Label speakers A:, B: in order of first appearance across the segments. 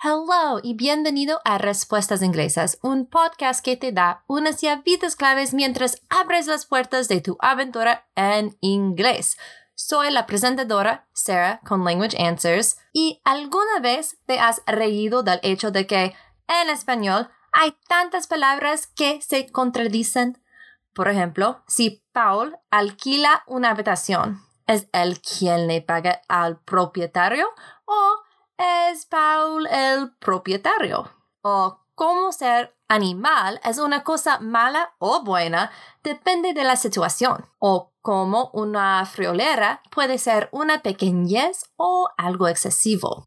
A: Hello y bienvenido a Respuestas Inglesas, un podcast que te da unas llavitas claves mientras abres las puertas de tu aventura en inglés. Soy la presentadora Sarah con Language Answers y alguna vez te has reído del hecho de que en español hay tantas palabras que se contradicen. Por ejemplo, si Paul alquila una habitación, ¿es él quien le paga al propietario o ¿Es Paul el propietario? O cómo ser animal es una cosa mala o buena depende de la situación. O cómo una friolera puede ser una pequeñez o algo excesivo.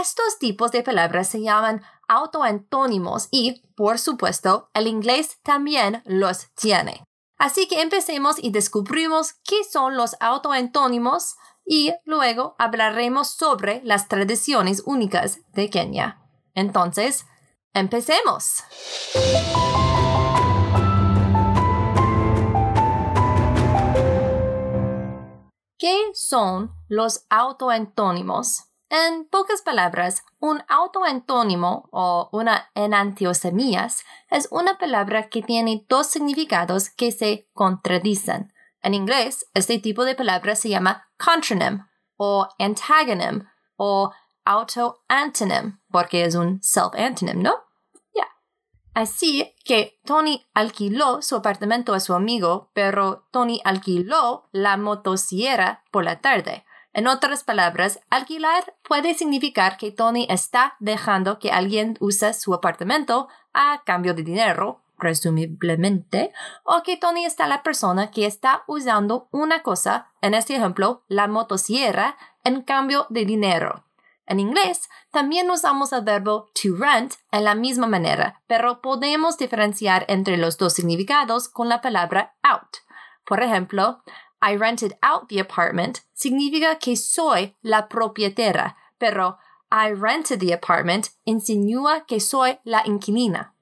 A: Estos tipos de palabras se llaman autoantónimos y, por supuesto, el inglés también los tiene. Así que empecemos y descubrimos qué son los autoantónimos, y luego hablaremos sobre las tradiciones únicas de Kenia. Entonces, empecemos. ¿Qué son los autoantónimos? En pocas palabras, un autoantónimo o una enantiosemías es una palabra que tiene dos significados que se contradicen. En inglés, este tipo de palabra se llama contronym o antagonym o auto-antonym, porque es un self-antonym, ¿no? Ya. Así que Tony alquiló su apartamento a su amigo, pero Tony alquiló la motosierra por la tarde. En otras palabras, alquilar puede significar que Tony está dejando que alguien use su apartamento a cambio de dinero presumiblemente, o que Tony está la persona que está usando una cosa, en este ejemplo, la motosierra, en cambio de dinero. En inglés, también usamos el verbo to rent en la misma manera, pero podemos diferenciar entre los dos significados con la palabra out. Por ejemplo, I rented out the apartment significa que soy la propietaria, pero I rented the apartment insinúa que soy la inquilina.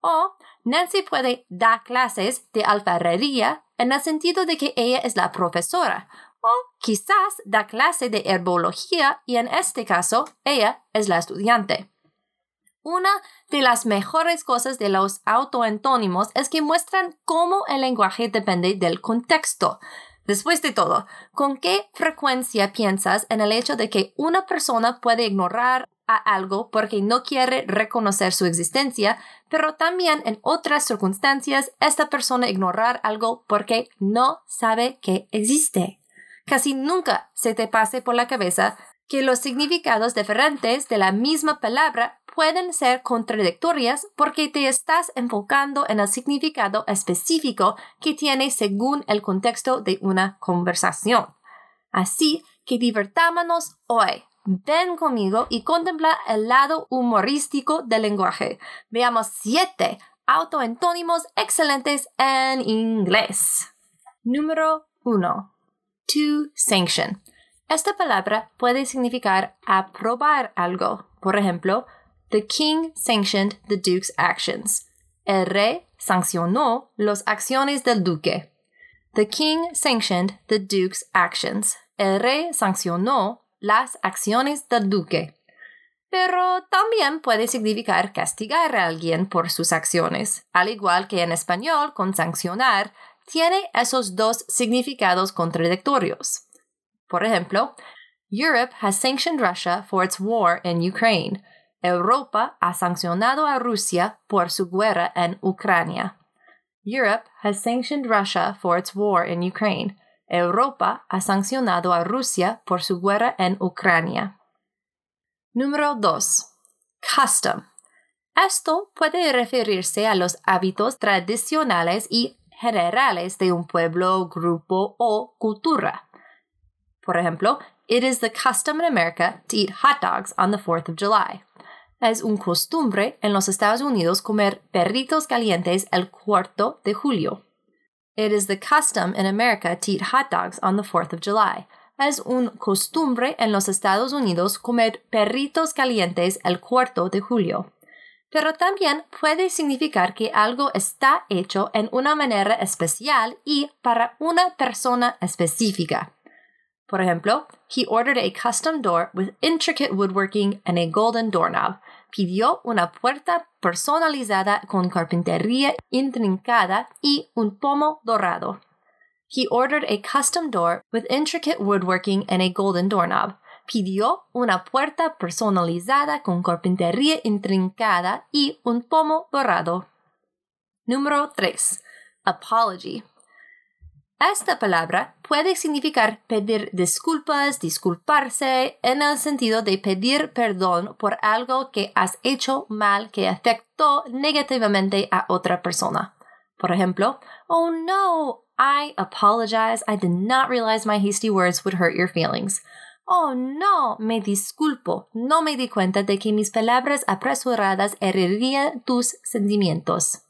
A: O Nancy puede dar clases de alfarería en el sentido de que ella es la profesora, o quizás da clase de herbología y en este caso ella es la estudiante. Una de las mejores cosas de los autoantónimos es que muestran cómo el lenguaje depende del contexto. Después de todo, ¿con qué frecuencia piensas en el hecho de que una persona puede ignorar a algo porque no quiere reconocer su existencia, pero también en otras circunstancias esta persona ignorar algo porque no sabe que existe. Casi nunca se te pase por la cabeza que los significados diferentes de la misma palabra pueden ser contradictorias porque te estás enfocando en el significado específico que tiene según el contexto de una conversación. Así que divertámonos hoy Ven conmigo y contempla el lado humorístico del lenguaje. Veamos siete autoantónimos excelentes en inglés. Número 1. To sanction. Esta palabra puede significar aprobar algo. Por ejemplo, The king sanctioned the duke's actions. El rey sancionó las acciones del duque. The king sanctioned the duke's actions. El rey sancionó las acciones del duque. Pero también puede significar castigar a alguien por sus acciones, al igual que en español con sancionar, tiene esos dos significados contradictorios. Por ejemplo, Europe has sanctioned Russia for its war in Ukraine. Europa ha sancionado a Rusia por su guerra en Ucrania. Europe has sanctioned Russia for its war in Ukraine. Europa ha sancionado a Rusia por su guerra en Ucrania. Número 2. Custom. Esto puede referirse a los hábitos tradicionales y generales de un pueblo, grupo o cultura. Por ejemplo, it is the custom in America to eat hot dogs on the 4th of July. Es un costumbre en los Estados Unidos comer perritos calientes el 4 de julio. It is the custom in America to eat hot dogs on the 4th of July. Es un costumbre en los Estados Unidos comer perritos calientes el 4 de julio. Pero también puede significar que algo está hecho en una manera especial y para una persona específica. Por ejemplo, he ordered a custom door with intricate woodworking and a golden doorknob. Pidió una puerta personalizada con carpintería intrincada y un pomo dorado. He ordered a custom door with intricate woodworking and a golden doorknob. Pidió una puerta personalizada con carpintería intrincada y un pomo dorado. Número 3. Apology. Esta palabra puede significar pedir disculpas, disculparse, en el sentido de pedir perdón por algo que has hecho mal que afectó negativamente a otra persona. Por ejemplo, oh no, I apologize. I did not realize my hasty words would hurt your feelings. Oh no, me disculpo. No me di cuenta de que mis palabras apresuradas herirían tus sentimientos.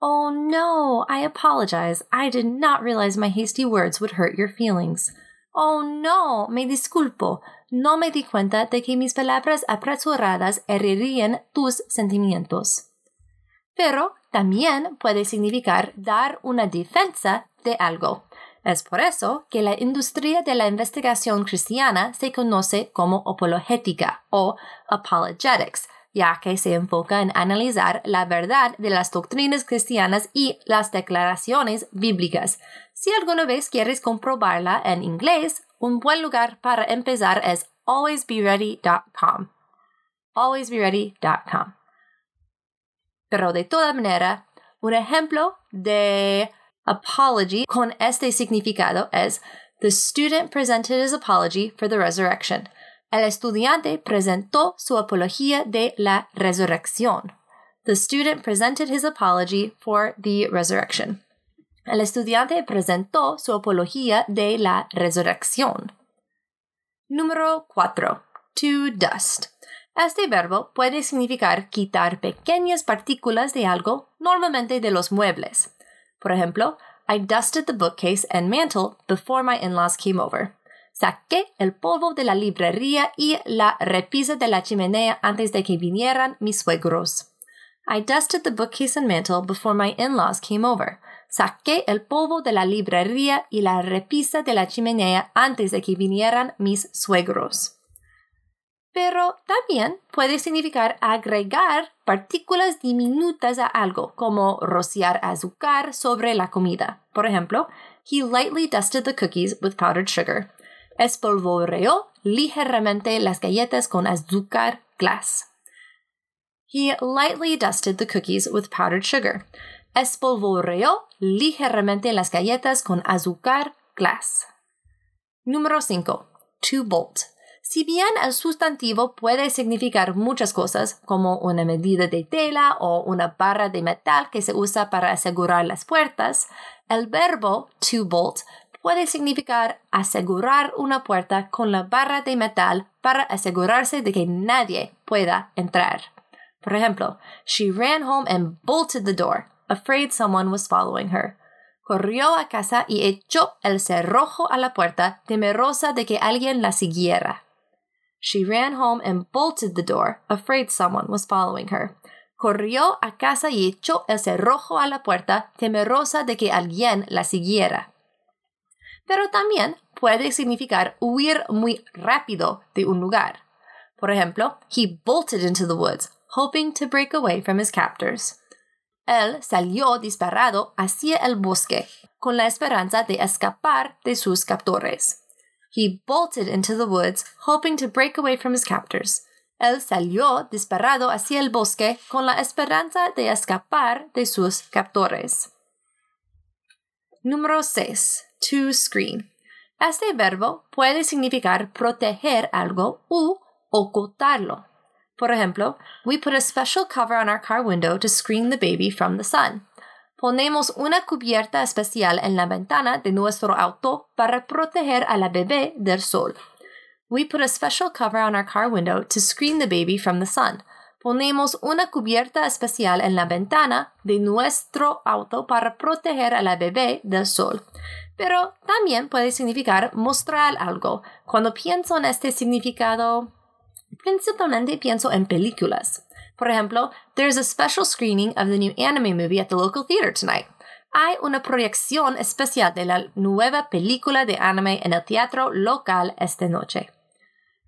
A: Oh no, I apologize. I did not realize my hasty words would hurt your feelings. Oh no, me disculpo. No me di cuenta de que mis palabras apresuradas herirían tus sentimientos. Pero también puede significar dar una defensa de algo. Es por eso que la industria de la investigación cristiana se conoce como apologética o apologetics, ya que se enfoca en analizar la verdad de las doctrinas cristianas y las declaraciones bíblicas. Si alguna vez quieres comprobarla en inglés, un buen lugar para empezar es alwaysbeready.com. alwaysbeready.com. Pero de toda manera, un ejemplo de apology con este significado es The student presented his apology for the resurrection. El estudiante presentó su apología de la resurrección. The student presented his apology for the resurrection. El estudiante presentó su apología de la resurrección. Número 4. To dust. Este verbo puede significar quitar pequeñas partículas de algo, normalmente de los muebles. Por ejemplo, I dusted the bookcase and mantle before my in-laws came over. Saqué el polvo de la librería y la repisa de la chimenea antes de que vinieran mis suegros. I dusted the bookcase and mantle before my in-laws came over. Saqué el polvo de la librería y la repisa de la chimenea antes de que vinieran mis suegros. Pero también puede significar agregar partículas diminutas a algo, como rociar azúcar sobre la comida. Por ejemplo, he lightly dusted the cookies with powdered sugar espolvoreó ligeramente las galletas con azúcar glass. He lightly dusted the cookies with powdered sugar. Espolvoreó ligeramente las galletas con azúcar glass. Número 5. To bolt. Si bien el sustantivo puede significar muchas cosas, como una medida de tela o una barra de metal que se usa para asegurar las puertas, el verbo to bolt puede significar asegurar una puerta con la barra de metal para asegurarse de que nadie pueda entrar. Por ejemplo, she ran home and bolted the door, afraid someone was following her. Corrió a casa y echó el cerrojo a la puerta, temerosa de que alguien la siguiera. She ran home and bolted the door, afraid someone was following her. Corrió a casa y echó el cerrojo a la puerta, temerosa de que alguien la siguiera pero también puede significar huir muy rápido de un lugar. Por ejemplo, he bolted into the woods, hoping to break away from his captors. Él salió disparado hacia el bosque, con la esperanza de escapar de sus captores. He bolted into the woods, hoping to break away from his captors. Él salió disparado hacia el bosque con la esperanza de escapar de sus captores. Número 6 to screen. Este verbo puede significar proteger algo u ocultarlo. Por ejemplo, we put a special cover on our car window to screen the baby from the sun. Ponemos una cubierta especial en la ventana de nuestro auto para proteger a la bebé del sol. We put a special cover on our car window to screen the baby from the sun. Ponemos una cubierta especial en la ventana de nuestro auto para proteger a la bebé del sol pero también puede significar mostrar algo. Cuando pienso en este significado, principalmente pienso en películas. Por ejemplo, there's a special screening of the new anime movie at the local theater tonight. hay una proyección especial de la nueva película de anime en el teatro local esta noche.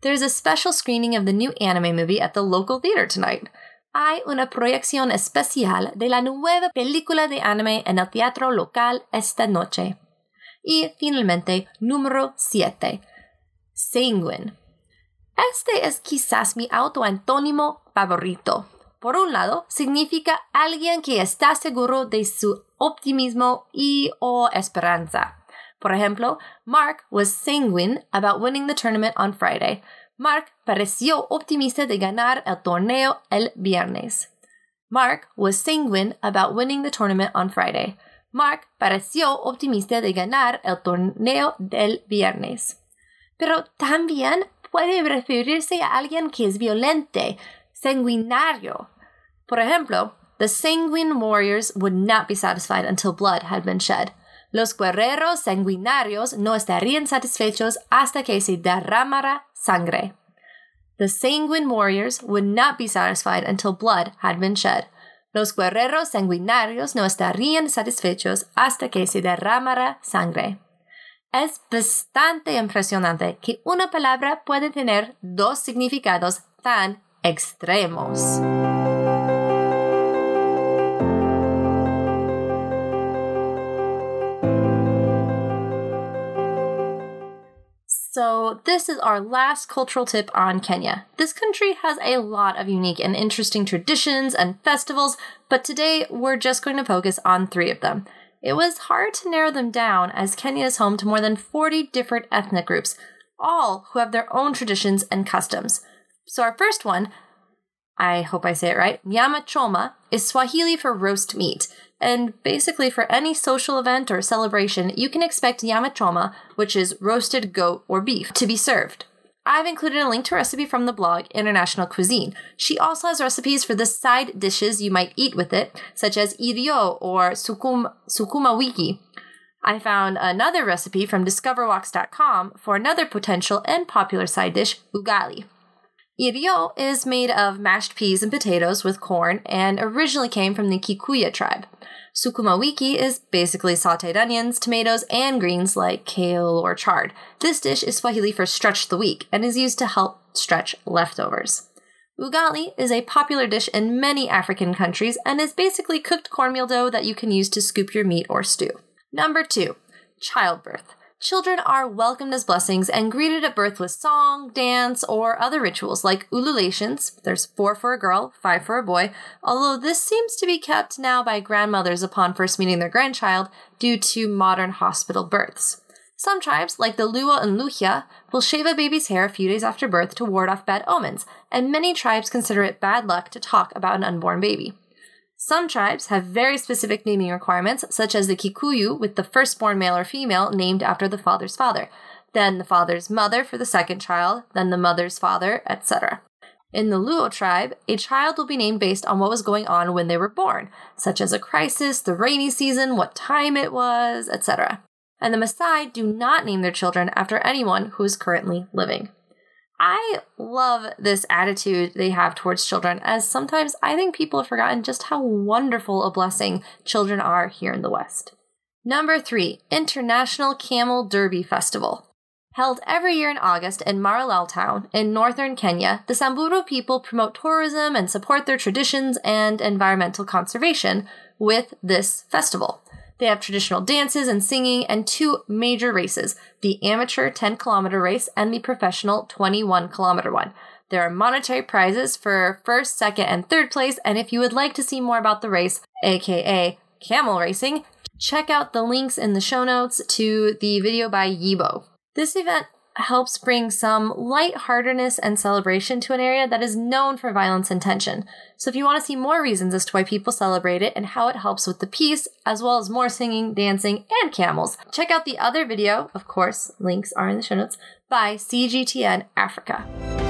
A: There's a special screening of the new anime movie at the local theater tonight. Hay una proyección especial de la nueva película de anime en el teatro local esta noche. Y finalmente, número 7. Sanguine. Este es quizás mi autoantónimo favorito. Por un lado, significa alguien que está seguro de su optimismo y o esperanza. Por ejemplo, Mark was sanguine about winning the tournament on Friday. Mark pareció optimista de ganar el torneo el viernes. Mark was sanguine about winning the tournament on Friday. Mark pareció optimista de ganar el torneo del viernes. Pero también puede referirse a alguien que es violente, sanguinario. Por ejemplo, the sanguine warriors would not be satisfied until blood had been shed. Los guerreros sanguinarios no estarían satisfechos hasta que se derramara sangre. The sanguine warriors would not be satisfied until blood had been shed. Los guerreros sanguinarios no estarían satisfechos hasta que se derramara sangre. Es bastante impresionante que una palabra puede tener dos significados tan extremos. So, this is our last cultural tip on Kenya. This country has a lot of unique and interesting traditions and festivals, but today we're just going to focus on three of them. It was hard to narrow them down as Kenya is home to more than 40 different ethnic groups, all who have their own traditions and customs. So, our first one, I hope I say it right, Nyama Choma, is Swahili for roast meat. And basically, for any social event or celebration, you can expect nyama choma, which is roasted goat or beef, to be served. I've included a link to a recipe from the blog International Cuisine. She also has recipes for the side dishes you might eat with it, such as irio or sukum, sukuma wiki. I found another recipe from discoverwalks.com for another potential and popular side dish, ugali. Irio is made of mashed peas and potatoes with corn and originally came from the Kikuya tribe. Sukuma wiki is basically sauteed onions, tomatoes, and greens like kale or chard. This dish is Swahili for stretch the week and is used to help stretch leftovers. Ugali is a popular dish in many African countries and is basically cooked cornmeal dough that you can use to scoop your meat or stew. Number two, childbirth. Children are welcomed as blessings and greeted at birth with song, dance, or other rituals like ululations. There's four for a girl, five for a boy, although this seems to be kept now by grandmothers upon first meeting their grandchild due to modern hospital births. Some tribes, like the Luo and Luhya, will shave a baby's hair a few days after birth to ward off bad omens, and many tribes consider it bad luck to talk about an unborn baby. Some tribes have very specific naming requirements, such as the Kikuyu, with the firstborn male or female named after the father's father, then the father's mother for the second child, then the mother's father, etc. In the Luo tribe, a child will be named based on what was going on when they were born, such as a crisis, the rainy season, what time it was, etc. And the Maasai do not name their children after anyone who is currently living. I love this attitude they have towards children, as sometimes I think people have forgotten just how wonderful a blessing children are here in the West. Number three, International Camel Derby Festival. Held every year in August in Maralal Town in northern Kenya, the Samburu people promote tourism and support their traditions and environmental conservation with this festival. They have traditional dances and singing and two major races the amateur 10 kilometer race and the professional 21 kilometer one. There are monetary prizes for first, second, and third place. And if you would like to see more about the race, aka camel racing, check out the links in the show notes to the video by Yibo. This event helps bring some lightheartedness and celebration to an area that is known for violence and tension. So if you want to see more reasons as to why people celebrate it and how it helps with the peace, as well as more singing, dancing, and camels, check out the other video, of course, links are in the show notes, by CGTN Africa.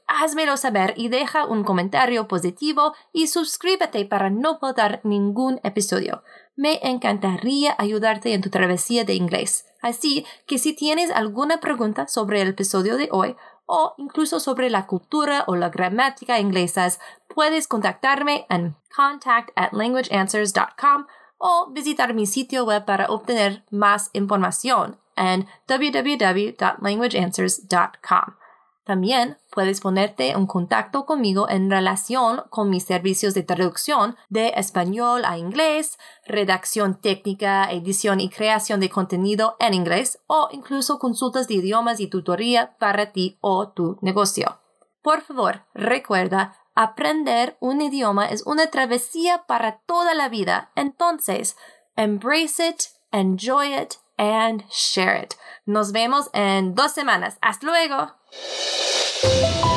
A: házmelo saber y deja un comentario positivo y suscríbete para no perder ningún episodio. Me encantaría ayudarte en tu travesía de inglés. Así que si tienes alguna pregunta sobre el episodio de hoy o incluso sobre la cultura o la gramática inglesas, puedes contactarme en contact at languageanswers.com o visitar mi sitio web para obtener más información en www.languageanswers.com. También puedes ponerte en contacto conmigo en relación con mis servicios de traducción de español a inglés, redacción técnica, edición y creación de contenido en inglés o incluso consultas de idiomas y tutoría para ti o tu negocio. Por favor, recuerda, aprender un idioma es una travesía para toda la vida. Entonces, embrace it, enjoy it, and share it. Nos vemos en dos semanas. Hasta luego. thank you